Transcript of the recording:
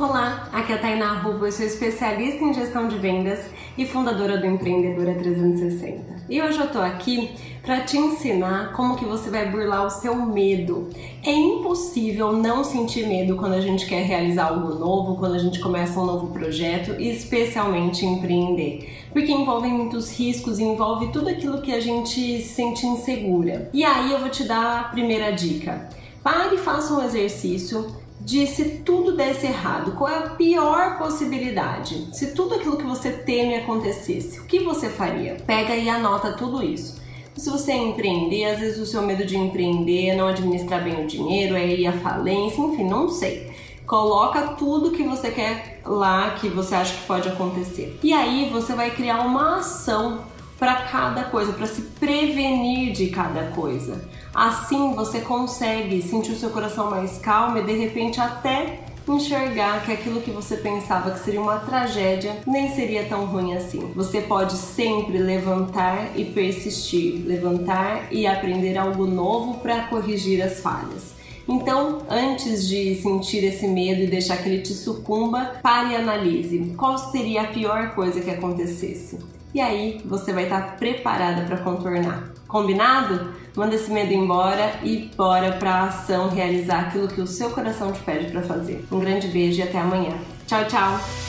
Olá, aqui é a Tainá Rubo, eu sou especialista em gestão de vendas e fundadora do Empreendedora 360. E hoje eu tô aqui para te ensinar como que você vai burlar o seu medo. É impossível não sentir medo quando a gente quer realizar algo novo, quando a gente começa um novo projeto, especialmente empreender, porque envolve muitos riscos, envolve tudo aquilo que a gente sente insegura. E aí eu vou te dar a primeira dica. Pare e faça um exercício de se tudo desse errado, qual é a pior possibilidade? Se tudo aquilo que você teme acontecesse, o que você faria? Pega e anota tudo isso. Se você empreender, às vezes o seu medo de empreender não administrar bem o dinheiro, é ir à falência, enfim, não sei. Coloca tudo que você quer lá que você acha que pode acontecer. E aí você vai criar uma ação para cada coisa, para se prevenir de cada coisa. Assim você consegue sentir o seu coração mais calmo e de repente até enxergar que aquilo que você pensava que seria uma tragédia nem seria tão ruim assim. Você pode sempre levantar e persistir, levantar e aprender algo novo para corrigir as falhas. Então, antes de sentir esse medo e deixar que ele te sucumba, pare e analise qual seria a pior coisa que acontecesse e aí você vai estar preparada para contornar. Combinado? Manda esse medo embora e bora para a ação realizar aquilo que o seu coração te pede para fazer. Um grande beijo e até amanhã. Tchau, tchau.